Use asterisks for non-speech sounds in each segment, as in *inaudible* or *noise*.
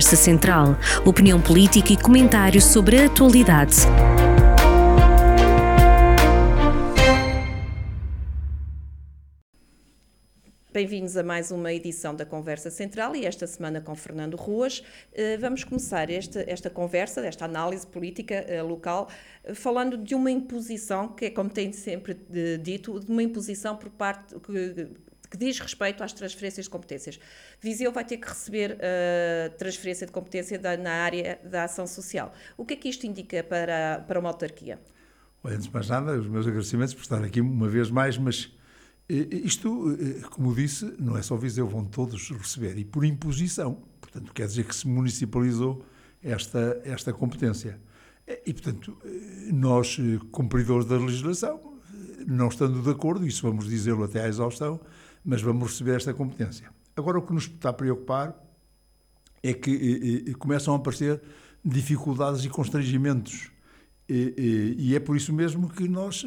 Conversa Central. Opinião política e comentários sobre a atualidade. Bem-vindos a mais uma edição da Conversa Central e esta semana com Fernando Ruas. Eh, vamos começar esta, esta conversa, esta análise política eh, local, falando de uma imposição, que é como tem sempre dito, de uma imposição por parte que, diz respeito às transferências de competências. Viseu vai ter que receber uh, transferência de competência da, na área da ação social. O que é que isto indica para, para uma autarquia? Antes de mais nada, os meus agradecimentos por estar aqui uma vez mais, mas isto, eh, como disse, não é só Viseu, vão todos receber, e por imposição. Portanto, quer dizer que se municipalizou esta, esta competência. E, portanto, eh, nós, eh, cumpridores da legislação, não estando de acordo, isso vamos dizê-lo até à exaustão, mas vamos receber esta competência. Agora, o que nos está a preocupar é que começam a aparecer dificuldades e constrangimentos. E, é por isso mesmo que nós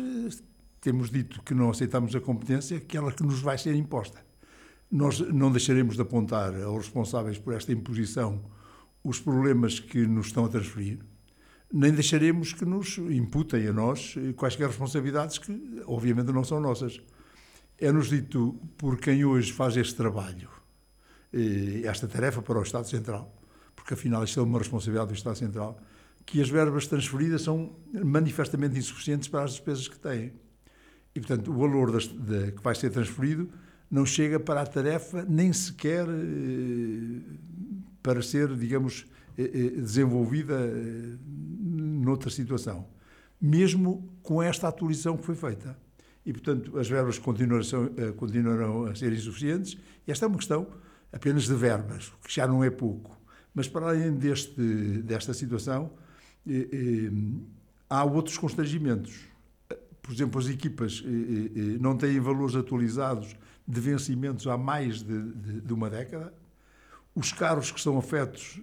temos dito que não aceitamos a competência, aquela que nos vai ser imposta. Nós não deixaremos de apontar aos responsáveis por esta imposição os problemas que nos estão a transferir, nem deixaremos que nos imputem a nós quaisquer responsabilidades que, obviamente, não são nossas. É-nos dito por quem hoje faz este trabalho, eh, esta tarefa para o Estado Central, porque afinal isto é uma responsabilidade do Estado Central, que as verbas transferidas são manifestamente insuficientes para as despesas que têm. E, portanto, o valor das, de, que vai ser transferido não chega para a tarefa, nem sequer eh, para ser, digamos, eh, eh, desenvolvida eh, noutra situação. Mesmo com esta atualização que foi feita. E, portanto, as verbas continuarão, eh, continuarão a ser insuficientes. E esta é uma questão apenas de verbas, que já não é pouco. Mas, para além deste, desta situação, eh, há outros constrangimentos por exemplo, as equipas eh, eh, eh, não têm valores atualizados de vencimentos há mais de, de, de uma década. Os carros que são afetos,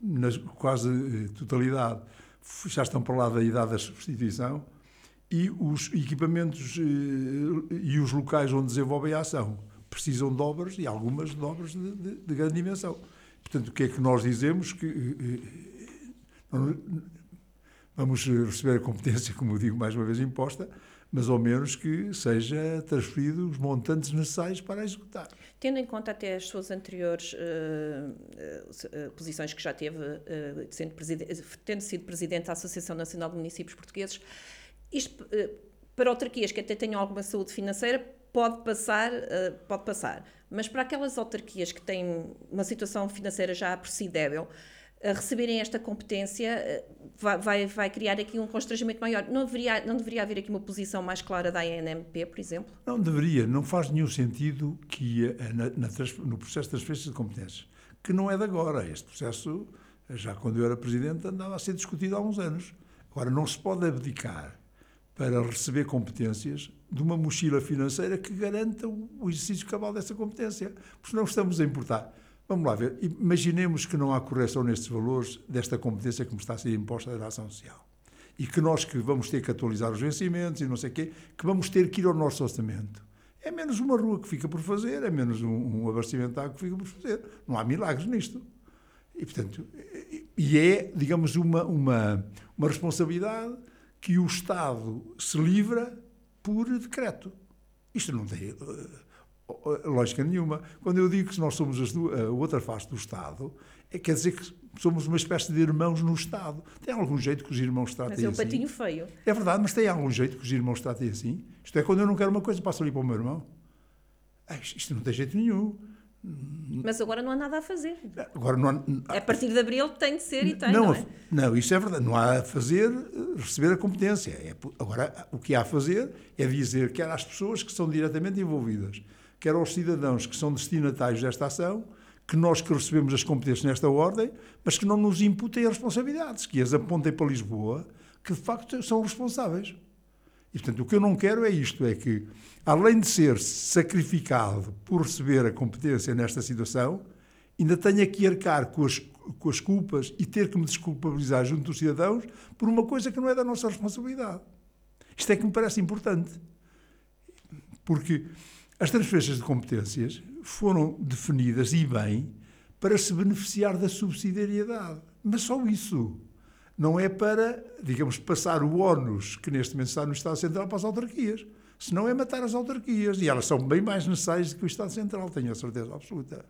na quase totalidade, já estão para lá da idade da substituição. E os equipamentos e os locais onde desenvolvem a ação precisam de obras e algumas de obras de, de, de grande dimensão. Portanto, o que é que nós dizemos? Que vamos receber a competência, como digo mais uma vez, imposta, mas ao menos que seja transferido os montantes necessários para executar. Tendo em conta até as suas anteriores uh, uh, posições que já teve, uh, sendo tendo sido Presidente da Associação Nacional de Municípios Portugueses, isto para autarquias que até tenham alguma saúde financeira pode passar, pode passar, mas para aquelas autarquias que têm uma situação financeira já por si débil, receberem esta competência eh, vai, vai, vai, criar aqui um constrangimento maior. Não deveria, não deveria haver aqui uma posição mais clara da ANMP, por exemplo? Não deveria. Não faz nenhum sentido que na, na, no processo de transferência de competências, que não é de agora. Este processo, já quando eu era Presidente, andava a ser discutido há uns anos. Agora, não se pode abdicar para receber competências de uma mochila financeira que garanta o exercício cabal dessa competência, porque não estamos a importar Vamos lá ver. Imaginemos que não há correção nestes valores desta competência que me está a ser imposta da ação social. E que nós que vamos ter que atualizar os vencimentos e não sei o quê, que vamos ter que ir ao nosso orçamento. É menos uma rua que fica por fazer, é menos um, um abastecimento de água que fica por fazer. Não há milagres nisto. E, portanto, e é, digamos, uma, uma, uma responsabilidade que o Estado se livra por decreto. Isto não tem lógica nenhuma. Quando eu digo que nós somos a outra face do Estado, é, quer dizer que somos uma espécie de irmãos no Estado. Tem algum jeito que os irmãos tratem assim? Mas é o patinho feio. É verdade, mas tem algum jeito que os irmãos tratem assim? Isto é quando eu não quero uma coisa, passo ali para o meu irmão. Ah, isto não tem jeito nenhum. Mas agora não há nada a fazer. Agora não há, a partir de abril tem de ser e tem, não, não é? Não, isso é verdade. Não há a fazer, receber a competência. É, agora, o que há a fazer é dizer que às pessoas que são diretamente envolvidas quer aos cidadãos que são destinatários desta ação, que nós que recebemos as competências nesta ordem, mas que não nos imputem as responsabilidades, que as apontem para Lisboa, que de facto são responsáveis. E, portanto, o que eu não quero é isto, é que, além de ser sacrificado por receber a competência nesta situação, ainda tenha que arcar com as, com as culpas e ter que me desculpabilizar junto dos cidadãos por uma coisa que não é da nossa responsabilidade. Isto é que me parece importante. Porque as transferências de competências foram definidas e bem para se beneficiar da subsidiariedade. Mas só isso. Não é para, digamos, passar o ónus que neste momento está no Estado Central para as autarquias. Senão é matar as autarquias. E elas são bem mais necessárias do que o Estado Central, tenho a certeza absoluta.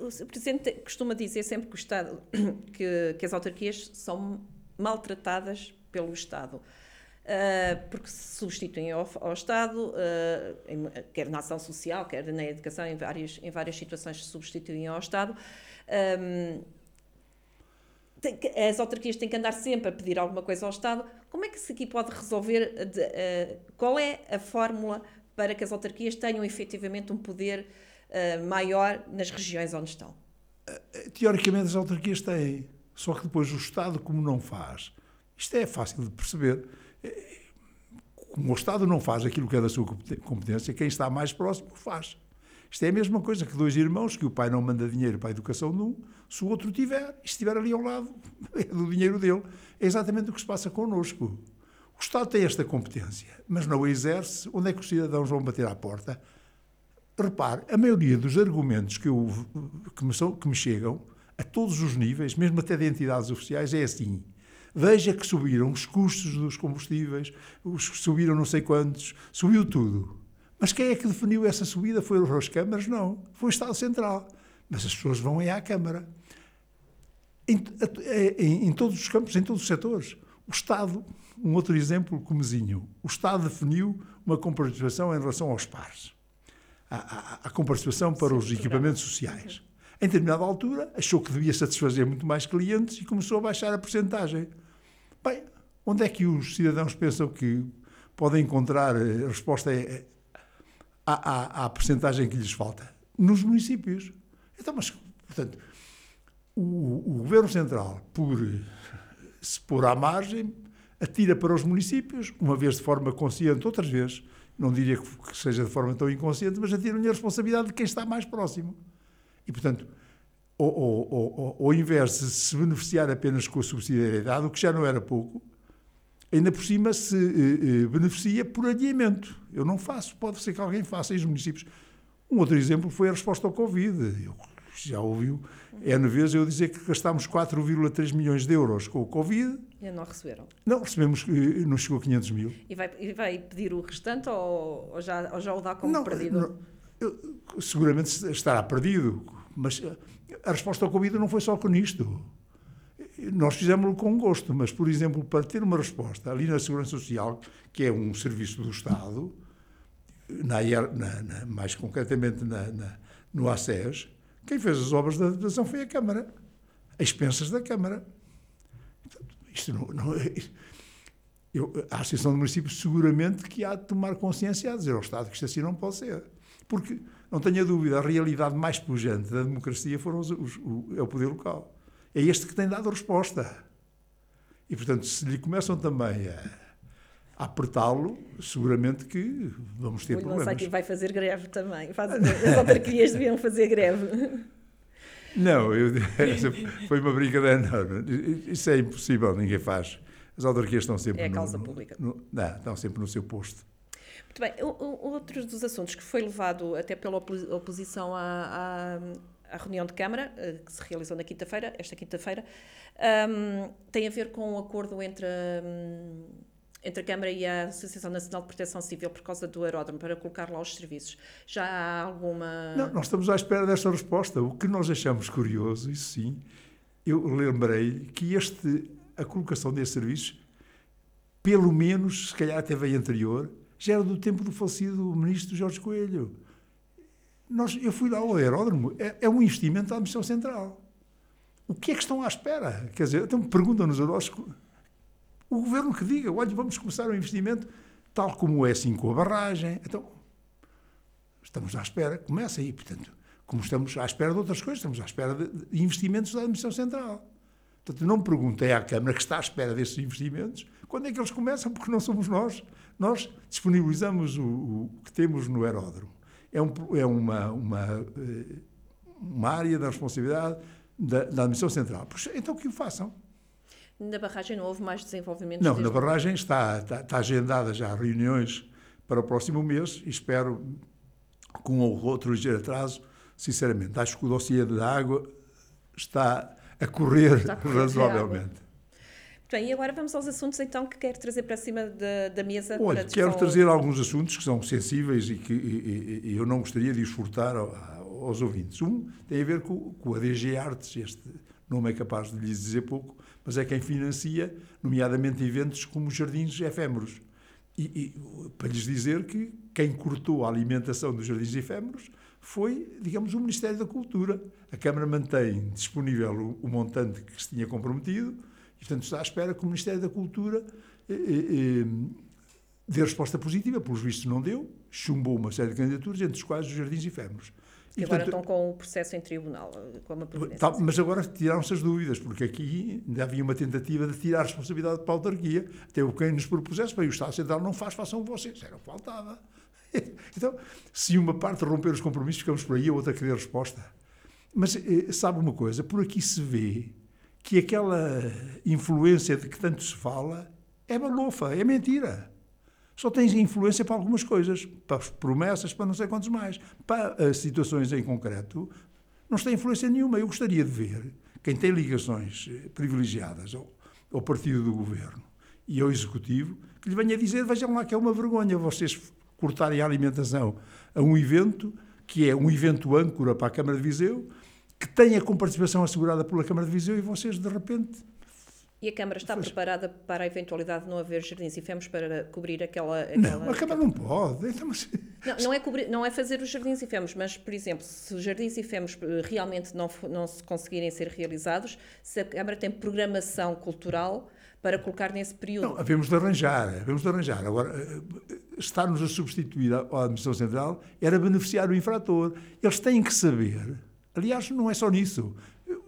O Presidente costuma dizer sempre que, o Estado, *coughs* que, que as autarquias são maltratadas pelo Estado. Uh, porque se substituem ao, ao Estado, uh, em, quer na ação social, quer na educação, em várias, em várias situações se substituem ao Estado. Um, tem, as autarquias têm que andar sempre a pedir alguma coisa ao Estado. Como é que se aqui pode resolver? De, uh, qual é a fórmula para que as autarquias tenham efetivamente um poder maior nas regiões onde estão? Teoricamente, as autarquias têm, só que depois o Estado, como não faz, isto é fácil de perceber como o Estado não faz aquilo que é da sua competência, quem está mais próximo faz. Isto é a mesma coisa que dois irmãos que o pai não manda dinheiro para a educação de um, se o outro tiver, e estiver ali ao lado, *laughs* é do dinheiro dele. É exatamente o que se passa connosco. O Estado tem esta competência, mas não a exerce. Onde é que os cidadãos vão bater à porta? Repare, a maioria dos argumentos que, eu, que, me, são, que me chegam, a todos os níveis, mesmo até de entidades oficiais, é assim. Veja que subiram os custos dos combustíveis, os, subiram não sei quantos, subiu tudo. Mas quem é que definiu essa subida? Foram as câmaras? Não. Foi o Estado Central. Mas as pessoas vão aí à Câmara. Em, em, em, todos os campos, em todos os setores. O Estado, um outro exemplo comezinho, o Estado definiu uma comparticipação em relação aos pares. A, a, a comparticipação para Sim, os equipamentos sociais. Em determinada altura, achou que devia satisfazer muito mais clientes e começou a baixar a porcentagem. Bem, onde é que os cidadãos pensam que podem encontrar eh, a resposta é, à, à, à percentagem que lhes falta? Nos municípios. Então, mas, portanto, o, o Governo Central, por se pôr à margem, atira para os municípios, uma vez de forma consciente, outras vezes, não diria que seja de forma tão inconsciente, mas atira-lhe a responsabilidade de quem está mais próximo. E, portanto, ao, ao, ao, invés de se beneficiar apenas com a subsidiariedade, o que já não era pouco, ainda por cima se eh, eh, beneficia por adiamento. Eu não faço, pode ser que alguém faça em os municípios. Um outro exemplo foi a resposta ao Covid. Eu, já ouviu N vezes eu dizer que gastámos 4,3 milhões de euros com o Covid. E não receberam? Não, recebemos, eh, não chegou a 500 mil. E vai, e vai pedir o restante ou, ou, já, ou já o dá como não, perdido? Não, eu, seguramente estará perdido, mas a resposta ao Covid não foi só com isto. Nós fizemos-lo com gosto, mas, por exemplo, para ter uma resposta ali na Segurança Social, que é um serviço do Estado, na, na, na, mais concretamente no ACES, quem fez as obras da adaptação foi a Câmara, as expensas da Câmara. Isto não, não é, eu, a Associação de Municípios seguramente que há de tomar consciência a dizer ao Estado que isto assim não pode ser. Porque não tenha dúvida, a realidade mais pujante da democracia foram os, os, o, é o poder local. É este que tem dado a resposta. E, portanto, se lhe começam também a, apertá-lo, seguramente que vamos ter o problemas. aqui vai fazer greve também. Faz, as autarquias deviam fazer greve. Não, eu, foi uma brincadeira. Isso é impossível, ninguém faz. As autarquias estão sempre. É a causa no, pública. No, não, estão sempre no seu posto. Muito bem. Outro dos assuntos que foi levado até pela oposição à, à, à reunião de Câmara, eh, que se realizou na quinta-feira, esta quinta-feira, um, tem a ver com um acordo entre a, hum, entre a Câmara e a Associação Nacional de Proteção Civil por causa do aeródromo, para colocar lá os serviços. Já há alguma. Não, nós estamos à espera desta resposta. O que nós achamos curioso, isso sim, eu lembrei que este, a colocação desses serviços, pelo menos, se calhar até veio anterior, já era do tempo do falecido ministro Jorge Coelho. Nós, eu fui lá ao aeródromo, é, é um investimento da Administração Central. O que é que estão à espera? Quer dizer, então perguntam-nos a nós, o governo que diga, olha, vamos começar um investimento tal como é assim com a barragem. Então, estamos à espera, começa aí, portanto, como estamos à espera de outras coisas, estamos à espera de investimentos da Administração Central. Portanto, não perguntei à Câmara que está à espera desses investimentos quando é que eles começam, porque não somos nós. Nós disponibilizamos o, o que temos no aeródromo. É, um, é uma, uma, eh, uma área da responsabilidade da, da Administração Central. Então que o façam. Na barragem não houve mais desenvolvimento? Não, na barragem está, está, está agendada já reuniões para o próximo mês e espero, com outro ligeiro atraso, sinceramente, acho que o dossiê da água está a correr, está a correr razoavelmente. Bem, e agora vamos aos assuntos então que quero trazer para cima da, da mesa. Olha, quero trazer alguns assuntos que são sensíveis e que e, e eu não gostaria de os furtar aos ouvintes. Um tem a ver com, com a DG Artes, este nome é capaz de lhes dizer pouco, mas é quem financia, nomeadamente eventos como jardins efêmeros. E, e, para lhes dizer que quem cortou a alimentação dos jardins efêmeros foi, digamos, o Ministério da Cultura. A Câmara mantém disponível o, o montante que se tinha comprometido e, portanto, está à espera que o Ministério da Cultura eh, eh, eh dê resposta positiva. Pelos vistos, não deu. Chumbou uma série de candidaturas, entre os quais os jardins efêmeros. E, agora portanto, estão com o processo em tribunal, com uma tá, Mas agora tiraram-se as dúvidas, porque aqui ainda havia uma tentativa de tirar a responsabilidade para a autarquia. Até o quem nos propusesse, bem, o Estado Central não faz, façam vocês. Era o que faltava. *laughs* Então, se uma parte romper os compromissos, ficamos por aí, a outra querer resposta. Mas eh, sabe uma coisa? Por aqui se vê que aquela influência de que tanto se fala é balofa, é mentira só tens influência para algumas coisas, para as promessas, para não sei quantos mais. Para as situações em concreto, não tem influência nenhuma. Eu gostaria de ver quem tem ligações eh, privilegiadas ao, ao partido do governo e ao executivo, que lhe venha dizer: vejam lá que é uma vergonha vocês cortarem a alimentação a um evento que é um evento âncora para a Câmara de Viseu, que tem a comparticipação assegurada pela Câmara de Viseu e vocês, de repente, e a Câmara está pois. preparada para a eventualidade de não haver jardins e femos para cobrir aquela. aquela não, a Câmara não pode. Então, mas... não, não, é cobrir, não é fazer os jardins e femos, mas, por exemplo, se os jardins e femos eh, realmente não, não se conseguirem ser realizados, se a Câmara tem programação cultural para colocar nesse período. Não, havemos de arranjar, havemos de arranjar. Agora, eh, eh, estar-nos a substituir à Administração Central era beneficiar o infrator. Eles têm que saber. Aliás, não é só nisso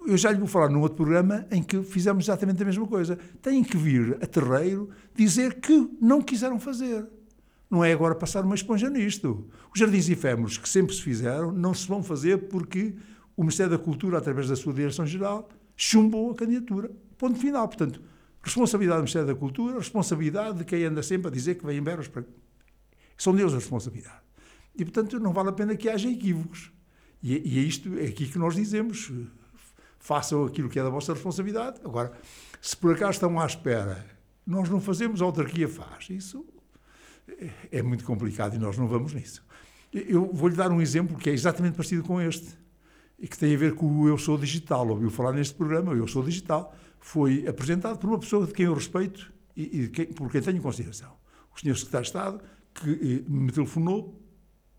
eu já lhe vou falar num outro programa em que fizemos exatamente a mesma coisa. Têm que vir a terreiro dizer que não quiseram fazer. Não é agora passar uma esponja nisto. Os jardins efêmeros que sempre se fizeram não se vão fazer porque o Ministério da Cultura, através da sua Direção-Geral, chumbou a candidatura. Ponto final. Portanto, responsabilidade do Ministério da Cultura, responsabilidade de quem anda sempre a dizer que vem em berros para... São deles a responsabilidade. E, portanto, não vale a pena que haja equívocos. E, e é isto, é aqui que nós dizemos façam aquilo que é da vossa responsabilidade. Agora, se por acaso estão à espera, nós não fazemos, a autarquia faz. Isso é muito complicado e nós não vamos nisso. Eu vou-lhe dar um exemplo que é exatamente parecido com este e que tem a ver com o Eu Sou Digital. Ouviu falar neste programa, o Eu Sou Digital. Foi apresentado por uma pessoa de quem eu respeito e, e quem, por quem tenho consideração. O senhor Secretário de Estado, que eh, me telefonou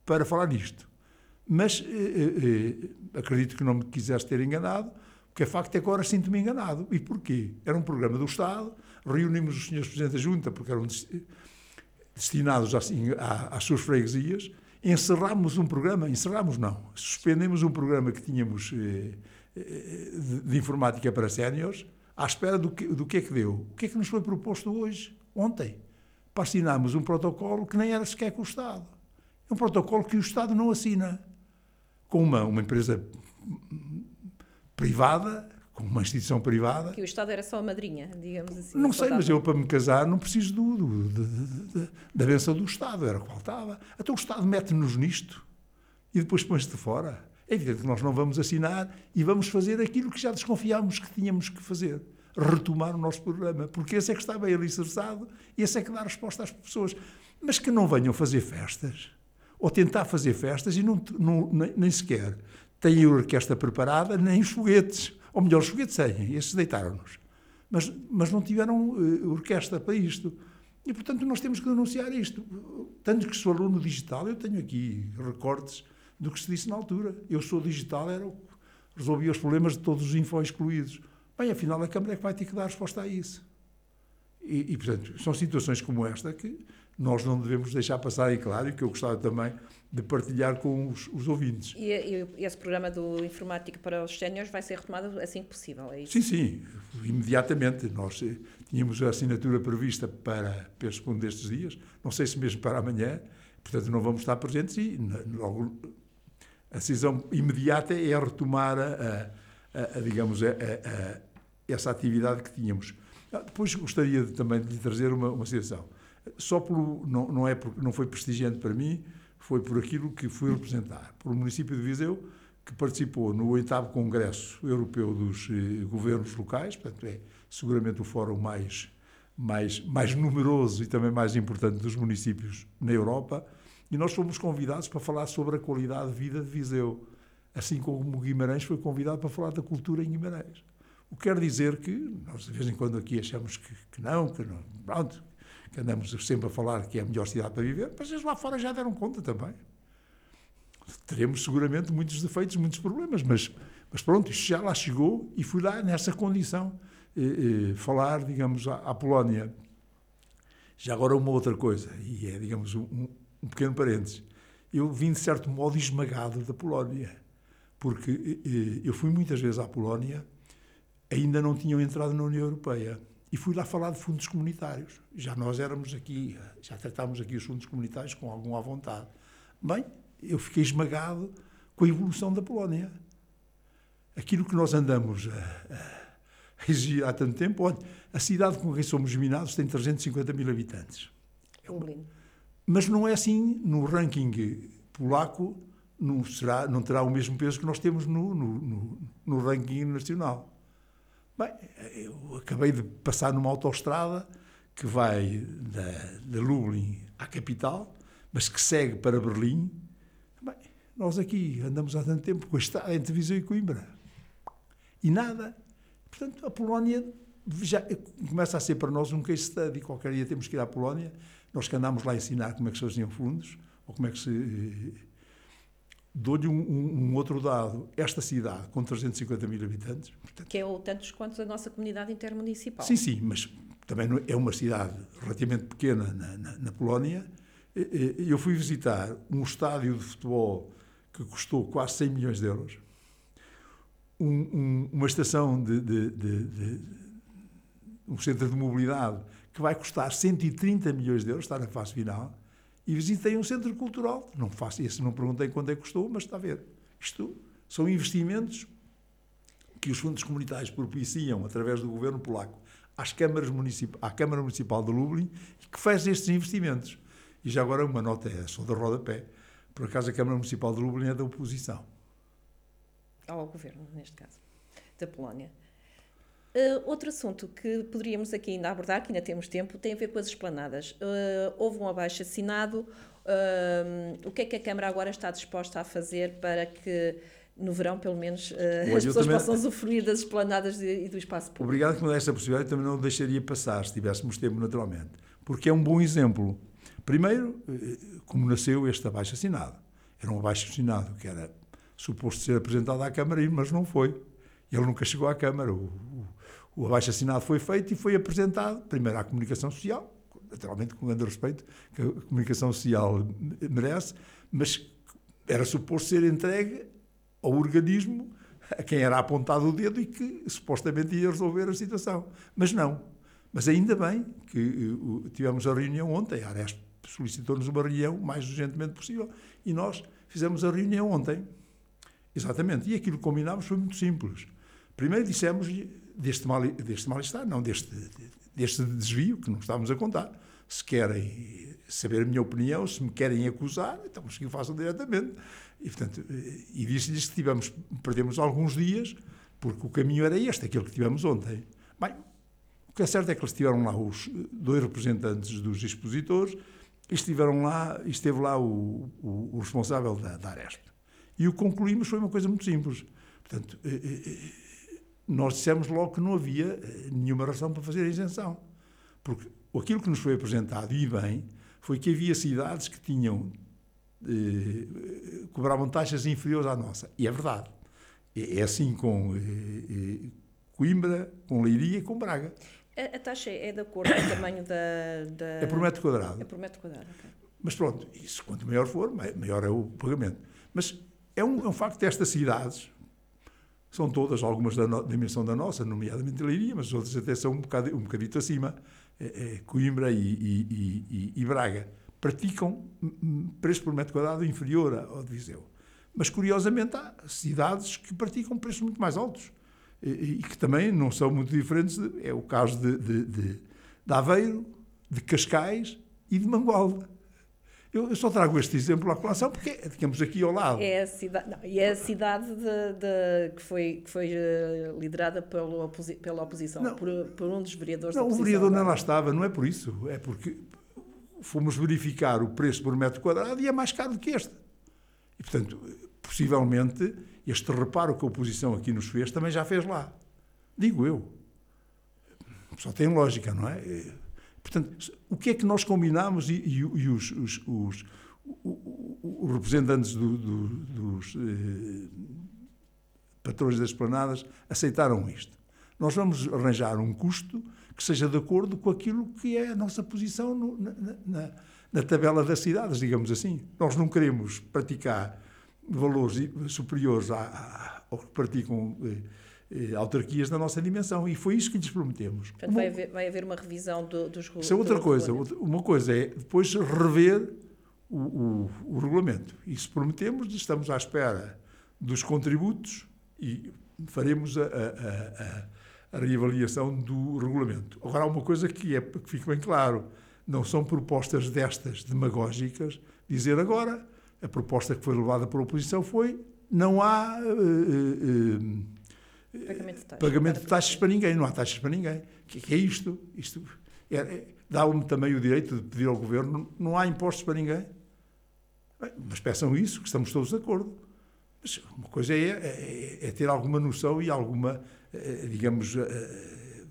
para falar nisto. Mas eh, eh, eh acredito que não me quisesse ter enganado, que é facto que agora sinto-me enganado. E porquê? Era um programa do Estado, reunimos os senhores Presidentes da Junta, porque eram destinados assim, às suas freguesias, encerrámos um programa, encerrámos não, suspendemos um programa que tínhamos de, de, informática para séniores, à espera do que, do que é que deu. O que é que nos foi proposto hoje, ontem? Para assinarmos um protocolo que nem era sequer com o Estado. É um protocolo que o Estado não assina. Com uma, uma empresa privada, com uma instituição privada. Que o Estado era só a madrinha, digamos assim. Não sei, mas eu para me casar não preciso do, do, do, da benção do Estado, era o que faltava. Então o Estado mete-nos nisto e depois põe-se de fora. É evidente que nós não vamos assinar e vamos fazer aquilo que já desconfiámos que tínhamos que fazer. Retomar o nosso programa, porque esse é que está bem alicerçado e esse é que dá resposta às pessoas. Mas que não venham fazer festas, ou tentar fazer festas e não, não nem, sequer têm a orquestra preparada, nem os foguetes. Ou melhor, os foguetes têm, esses deitaram-nos. Mas, mas não tiveram uh, orquestra para isto. E, portanto, nós temos que denunciar isto. Tanto que sou aluno digital, eu tenho aqui recortes do que se disse na altura. Eu sou digital, era, resolvia os problemas de todos os info excluídos. Bem, afinal, a Câmara é que vai ter que dar resposta a isso. E, e, portanto, são situações como esta que nós não devemos deixar passar em claro e que eu gostava também de partilhar com os, os ouvintes. E, e, esse programa do Informática para os Séniores vai ser retomado assim que possível, é isso? Sim, sim, imediatamente. Nós eh, tínhamos a assinatura prevista para, penso que um destes dias, não sei se mesmo para amanhã, portanto não vamos estar presentes e logo a decisão imediata é retomar a, a, a digamos, a, essa atividade que tínhamos. Ah, depois gostaria também de lhe trazer uma, uma situação. Só não, não, é porque não foi prestigiante para mim, foi por aquilo que fui representar. Por o município de Viseu, que participou no oitavo Congresso Europeu dos eh, Governos Locais, portanto é seguramente o fórum mais, mais, mais numeroso e também mais importante dos municípios na Europa, e nós fomos convidados para falar sobre a qualidade de vida de Viseu, assim como Guimarães foi convidado para falar da cultura em Guimarães. O que quer dizer que nós de vez em quando aqui achamos que, que não, que não, pronto, que andamos sempre a falar que é a melhor cidade para viver, mas eles lá fora já deram conta também. Teremos seguramente muitos defeitos, muitos problemas, mas, mas pronto, isto já lá chegou e fui lá nessa condição eh, eh, falar, digamos, à, à, Polónia. Já agora uma outra coisa, e é, digamos, um, um pequeno parênteses. Eu vim, de certo modo, esmagado da Polónia, porque eh, eu fui muitas vezes à Polónia, ainda não tinham entrado na União Europeia e fui lá falar de fundos comunitários. Já nós éramos aqui, já tratávamos aqui os fundos comunitários com alguma vontade. Bem, eu fiquei esmagado com a evolução da Polónia. Aquilo que nós andamos a, a exigir há tanto tempo, olha, a cidade com quem somos minados tem 350 mil habitantes. Dublin. Mas não é assim no ranking polaco, não, será, não terá o mesmo peso que nós temos no, no, no, no ranking nacional. Bem, eu acabei de passar numa autoestrada que vai da, de Lublin à capital, mas que segue para Berlim. Bem, nós aqui andamos há tanto tempo com a estrada entre Viseu e Coimbra. E nada. Portanto, a Polónia já começa a ser para nós um case study. Qualquer dia temos que ir à Polónia. Nós que andamos lá a ensinar como é que se faziam fundos, ou como é que se eh, Dou-lhe um, um, um, outro dado. Esta cidade, com 350 mil habitantes. Portanto, que é o tantos quanto a nossa comunidade intermunicipal. Sim, sim, mas também é uma cidade relativamente pequena na, na, na Polónia. Eu fui visitar um estádio de futebol que custou quase 100 milhões de euros, um, uma estação de, de, de, de, um centro de mobilidade que vai custar 130 milhões de euros, está na fase final, e visitei um centro cultural. Não faço esse, não perguntei quanto é que custou, mas está a ver. Isto são investimentos que os fundos comunitários propiciam através do governo polaco às câmaras à Câmara Municipal de Lublin, que faz estes investimentos. E já agora uma nota é só da rodapé. Por acaso a Câmara Municipal de Lublin é da oposição. Ao governo, neste caso, da Polónia. Uh, outro assunto que poderíamos aqui ainda abordar, que ainda temos tempo, tem a ver com as esplanadas. Uh, houve um abaixo assinado. Uh, o que é que a Câmara agora está disposta a fazer para que no verão, pelo menos, as pessoas também... possam usufruir das esplanadas e do espaço público? Obrigado que me deste essa possibilidade, também não deixaria passar, se tivéssemos tempo, naturalmente. Porque é um bom exemplo. Primeiro, como nasceu este abaixo assinado. Era um abaixo assinado que era suposto ser apresentado à Câmara, mas não foi. Ele nunca chegou à Câmara. O, o, abaixo-assinado foi feito e foi apresentado, primeiro à comunicação social, naturalmente com grande respeito que a comunicação social merece, mas era suposto ser entregue ao organismo a quem era apontado o dedo e que supostamente ia resolver a situação. Mas não. Mas ainda bem que tivemos a reunião ontem, a Aresp solicitou-nos uma reunião o mais urgentemente possível e nós fizemos a reunião ontem. Exatamente. E aquilo que combinámos foi muito simples. Primeiro dissemos deste mal, deste mal-estar, não deste, deste desvio que não estávamos a contar. Se querem saber a minha opinião, se me querem acusar, então que o façam diretamente. E, portanto, e disse-lhes que tivemos, perdemos alguns dias, porque o caminho era este, aquele que tivemos ontem. Bem, o que é certo é que eles estiveram lá os dois representantes dos expositores, estiveram lá, esteve lá o, o, o responsável da, da Aresp. E o que concluímos foi uma coisa muito simples. Portanto, eh, eh, nós dissemos logo que não havia eh, nenhuma razão para fazer a isenção. Porque aquilo que nos foi apresentado, e bem, foi que havia cidades que tinham eh, cobravam taxas inferiores à nossa. E é verdade. É, é assim com eh, eh, Coimbra, com Leiria e com Braga. A, a, taxa é de acordo com o tamanho da, da... É por metro quadrado. É por metro quadrado. Mas pronto, isso quanto maior for, maior é o pagamento. Mas é um, é um facto destas cidades, são todas, algumas da no, dimensão da nossa, nomeadamente Leiria, mas outras até são um, bocado, um bocadito acima, é, é, Coimbra e, e, e, e, Braga, praticam preço por metro quadrado inferior ao de Viseu. Mas, curiosamente, há cidades que praticam preços muito mais altos e, que também não são muito diferentes. De, é o caso de, de, de, de Aveiro, de Cascais e de Mangualda. Eu, eu, só trago este exemplo à colação porque é, digamos, aqui ao lado. É a cidade, não, e é a cidade de, de, que foi, que foi uh, liderada pelo oposi pela oposição, não, por, por, um dos vereadores não, da oposição. O vereador não lá estava, não é por isso. É porque fomos verificar o preço por metro quadrado e é mais caro do que este. E, portanto, possivelmente, este reparo que a oposição aqui nos fez também já fez lá. Digo eu. Só tem lógica, não é? Portanto, o que é que nós combinámos e, e, e os, os, os, os, representantes do, do, dos eh, patrões das planadas aceitaram isto? Nós vamos arranjar um custo que seja de acordo com aquilo que é a nossa posição no, na, na, na, tabela das cidades, digamos assim. Nós não queremos praticar valores superiores a, ao que praticam. Eh, eh, autarquias da nossa dimensão. E foi isso que lhes prometemos. Portanto, vai, haver, vai haver uma revisão do, dos regulamentos. Isso é outra coisa. Uma coisa é depois rever o, o, o regulamento. Isso prometemos, estamos à espera dos contributos e faremos a, a, a, a reavaliação do regulamento. Agora, há uma coisa que, é, que fique bem claro: não são propostas destas demagógicas dizer agora. A proposta que foi levada pela oposição foi não há. Uh, uh, Pagamento de taxas. Pagamento de taxas para ninguém, não há taxas para ninguém. O que, que, é isto? Isto é, é, dá-me também o direito de pedir ao governo: não há impostos para ninguém. Bem, mas peçam isso, que estamos todos de acordo. Mas uma coisa é, é, é ter alguma noção e alguma, eh, digamos, eh,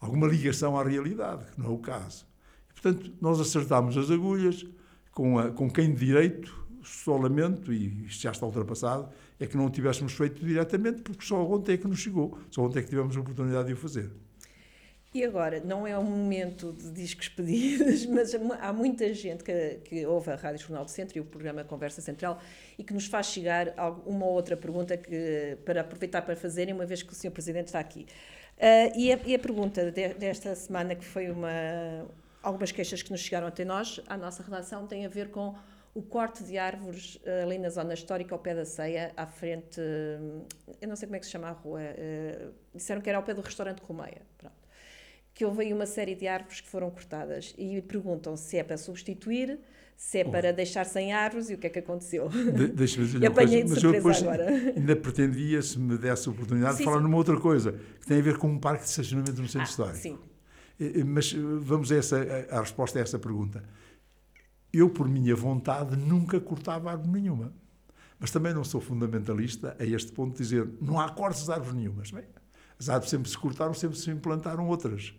alguma ligação à realidade, que não é o caso. E, portanto, nós acertámos as agulhas com, a, com quem de direito, só lamento, e isto já está ultrapassado, é que não o tivéssemos feito diretamente, porque só ontem é que nos chegou, só ontem é que tivemos a oportunidade de o fazer. E agora, não é um momento de discos *laughs* pedidos, mas há muita gente que, que ouve a Rádio Jornal do Centro e o programa Conversa Central e que nos faz chegar uma ou outra pergunta que, para aproveitar para fazerem, uma vez que o Sr. Presidente está aqui. Uh, e, a, e, a, pergunta de, desta semana, que foi uma, algumas queixas que nos chegaram até nós, à nossa redação, tem a ver com o corte de árvores eh, ali na zona histórica, ao pé da ceia, à frente. Eh, eu não sei como é que se chama a rua. Uh, disseram que era ao pé do restaurante Romeia. Pronto. Que houve aí uma série de árvores que foram cortadas e perguntam se é para substituir, se é oh. para deixar sem árvores e o que é que aconteceu. De, Deixa-me dizer *laughs* uma coisa, mas eu depois agora. *laughs* ainda pretendia, se me desse a oportunidade, sim, de falar sim. numa outra coisa, que tem a ver com um parque de estacionamento no centro ah, histórico. Sim. Mas vamos a, essa, a resposta a essa pergunta eu, por minha vontade, nunca cortava árvore nenhuma. Mas também não sou fundamentalista a este ponto de dizer não há cortes de árvores nenhumas. Bem, as árvores sempre se cortaram, sempre se implantaram outras.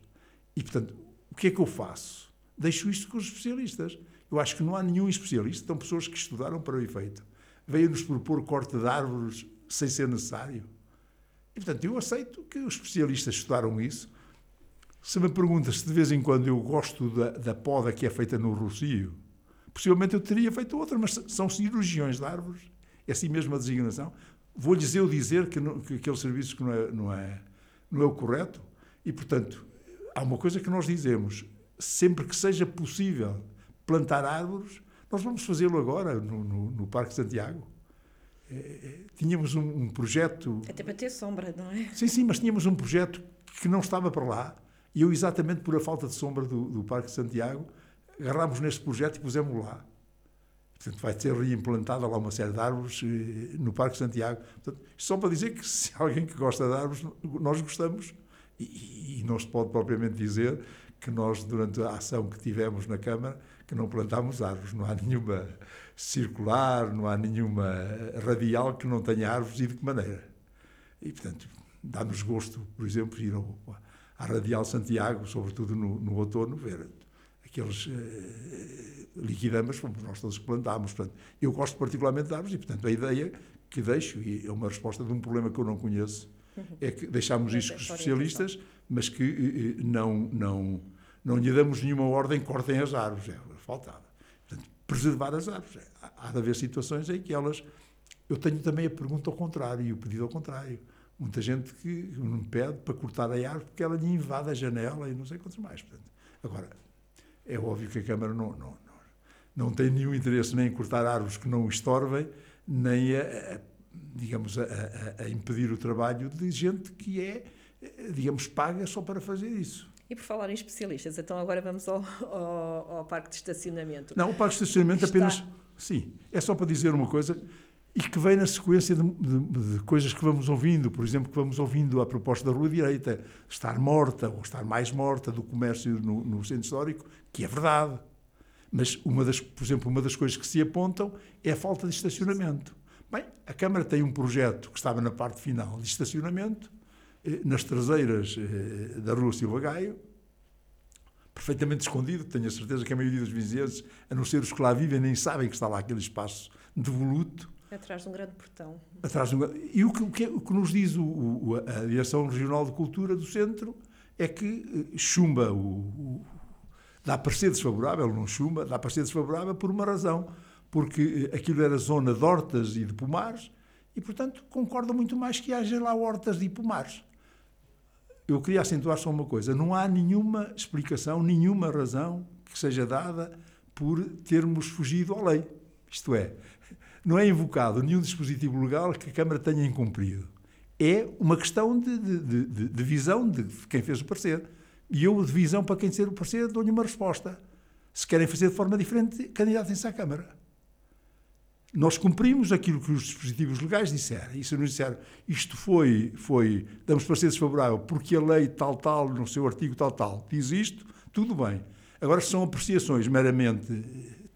E, portanto, o que é que eu faço? Deixo isto com os especialistas. Eu acho que não há nenhum especialista, estão pessoas que estudaram para o efeito. Veio-nos propor corte de árvores sem ser necessário. E, portanto, eu aceito que os especialistas estudaram isso. Se me perguntas se de vez em quando eu gosto da, da poda que é feita no Rocio, Possivelmente eu teria feito outra, mas são cirurgiões de árvores. É assim mesmo a designação. Vou-lhes eu dizer que, não, que aquele serviço que não é, não, é, não é o correto. E, portanto, há uma coisa que nós dizemos: sempre que seja possível plantar árvores, nós vamos fazê-lo agora no, no, no, Parque Santiago. É, é, tínhamos um, um, projeto. Até para ter sombra, não é? Sim, sim, mas tínhamos um projeto que não estava para lá. E eu, exatamente por a falta de sombra do, do Parque Santiago, agarrámos neste projeto e pusemos lá. Portanto, vai ser reimplantada lá uma série de árvores eh, no Parque Santiago. Portanto, só para dizer que *laughs* se alguém que gosta de árvores, nós gostamos. E, e não se pode propriamente dizer que nós, durante a ação que tivemos na Câmara, que não plantámos árvores. Não há nenhuma circular, não há nenhuma radial que não tenha árvores e de que maneira. E, portanto, dá-nos gosto, por exemplo, ir ao, à Radial Santiago, sobretudo no, no outono, ver aqueles uh, liquidamos, fomos nós todos que plantámos. Portanto, eu gosto particularmente de árvores e, portanto, a ideia que deixo, e é uma resposta de um problema que eu não conheço, uhum. é que deixámos isto com os especialistas, mas que uh, não, não, não lhe damos nenhuma ordem, cortem as árvores. É, faltava. Portanto, preservar as árvores. É, há de haver situações em que elas. Eu tenho também a pergunta ao contrário e o pedido ao contrário. Muita gente que me pede para cortar a árvore porque ela lhe invade a janela e não sei quantos mais. Portanto, agora, é óbvio que a Câmara não, não, não, tem nenhum interesse nem em cortar árvores que não estorvem, nem a, a digamos, a, a, a, impedir o trabalho de gente que é, digamos, paga só para fazer isso. E por falar em especialistas, então agora vamos ao, ao, ao parque de estacionamento. Não, o parque de estacionamento Está... apenas. Sim, é só para dizer uma coisa e que vem na sequência de, de, de, coisas que vamos ouvindo, por exemplo, que vamos ouvindo a proposta da Rua Direita, estar morta ou estar mais morta do comércio no, no centro histórico, que é verdade. Mas, uma das, por exemplo, uma das coisas que se apontam é a falta de estacionamento. Bem, a Câmara tem um projeto que estava na parte final de estacionamento, eh, nas traseiras eh, da Rua Silva Gaio, perfeitamente escondido, tenho a certeza que a maioria dos vizinhos, a não ser os que lá vivem, nem sabem que está lá aquele espaço devoluto. Atrás de um grande portão. Atrás de um, e o que, o que, o que nos diz o, o, a Direção Regional de Cultura do Centro é que eh, chumba o, dá parecer desfavorável, não chumba, dá parecer desfavorável por uma razão, porque aquilo era zona de hortas e de pomares, e, portanto, concorda muito mais que haja lá hortas e pomares. Eu queria acentuar só uma coisa: não há nenhuma explicação, nenhuma razão que seja dada por termos fugido à lei. Isto é, não é invocado nenhum dispositivo legal que a Câmara tenha incumprido. É uma questão de, de, de, de visão de quem fez o parecer. E eu, de visão para quem fez o parecer, dou-lhe uma resposta. Se querem fazer de forma diferente, candidatem-se à Câmara. Nós cumprimos aquilo que os dispositivos legais disseram. E se nos disseram isto foi, foi, damos parecer desfavorável porque a lei tal, tal, no seu artigo tal, tal, diz isto, tudo bem. Agora, se são apreciações meramente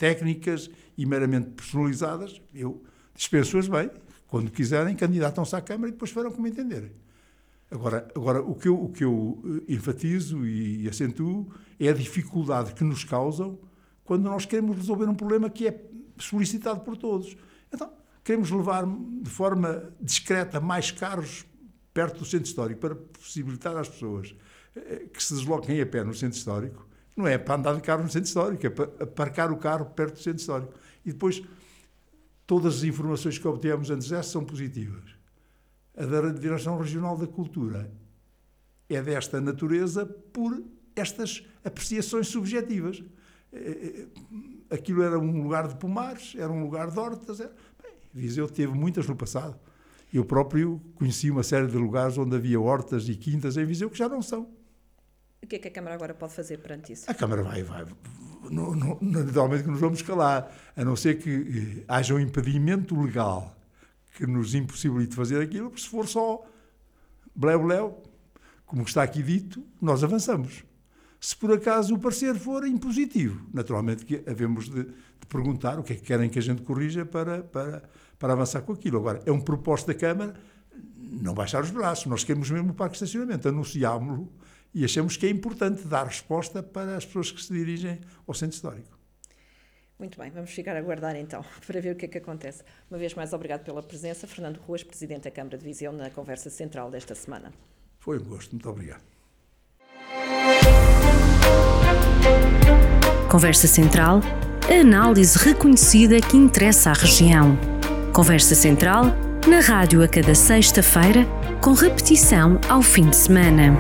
técnicas e meramente personalizadas, eu dispenso-as bem. Quando quiserem, candidatam-se à Câmara e depois farão como entenderem. Agora, agora o, que eu, o que eu eh, enfatizo e acentuo é a dificuldade que nos causam quando nós queremos resolver um problema que é solicitado por todos. Então, queremos levar de forma discreta mais carros perto do centro histórico para possibilitar às pessoas eh, que se desloquem a pé no centro histórico. Não é para andar de carro no centro histórico, é para aparcar o carro perto do centro histórico. E depois, todas as informações que obtemos antes dessa são positivas. A da Direção Regional da Cultura é desta natureza por estas apreciações subjetivas. Eh, eh, aquilo era um lugar de pomares, era um lugar de hortas. Era... Bem, Viseu teve muitas no passado. Eu próprio conheci uma série de lugares onde havia hortas e quintas em Viseu que já não são. O que é que a Câmara agora pode fazer perante isso? A Câmara vai, vai. Naturalmente que nos vamos calar, a não ser que eh, haja um impedimento legal que nos impossibilite fazer aquilo, porque se for só bleu-bleu, como está aqui dito, nós avançamos. Se por acaso o parecer for impositivo, naturalmente que havemos de, de, perguntar o que é que querem que a gente corrija para, para, para avançar com aquilo. Agora, é um propósito da Câmara não baixar os braços. Nós queremos mesmo o parque de estacionamento, anunciámos-lo e achamos que é importante dar resposta para as pessoas que se dirigem ao centro histórico. Muito bem, vamos ficar a aguardar então *laughs* para ver o que é que acontece. Uma vez mais, obrigado pela presença. Fernando Ruas, Presidente da Câmara de Viseu, na conversa central desta semana. Foi um gosto, muito obrigado. Conversa Central, a análise reconhecida que interessa à região. Conversa Central, na rádio a cada sexta-feira, com repetição ao fim de semana.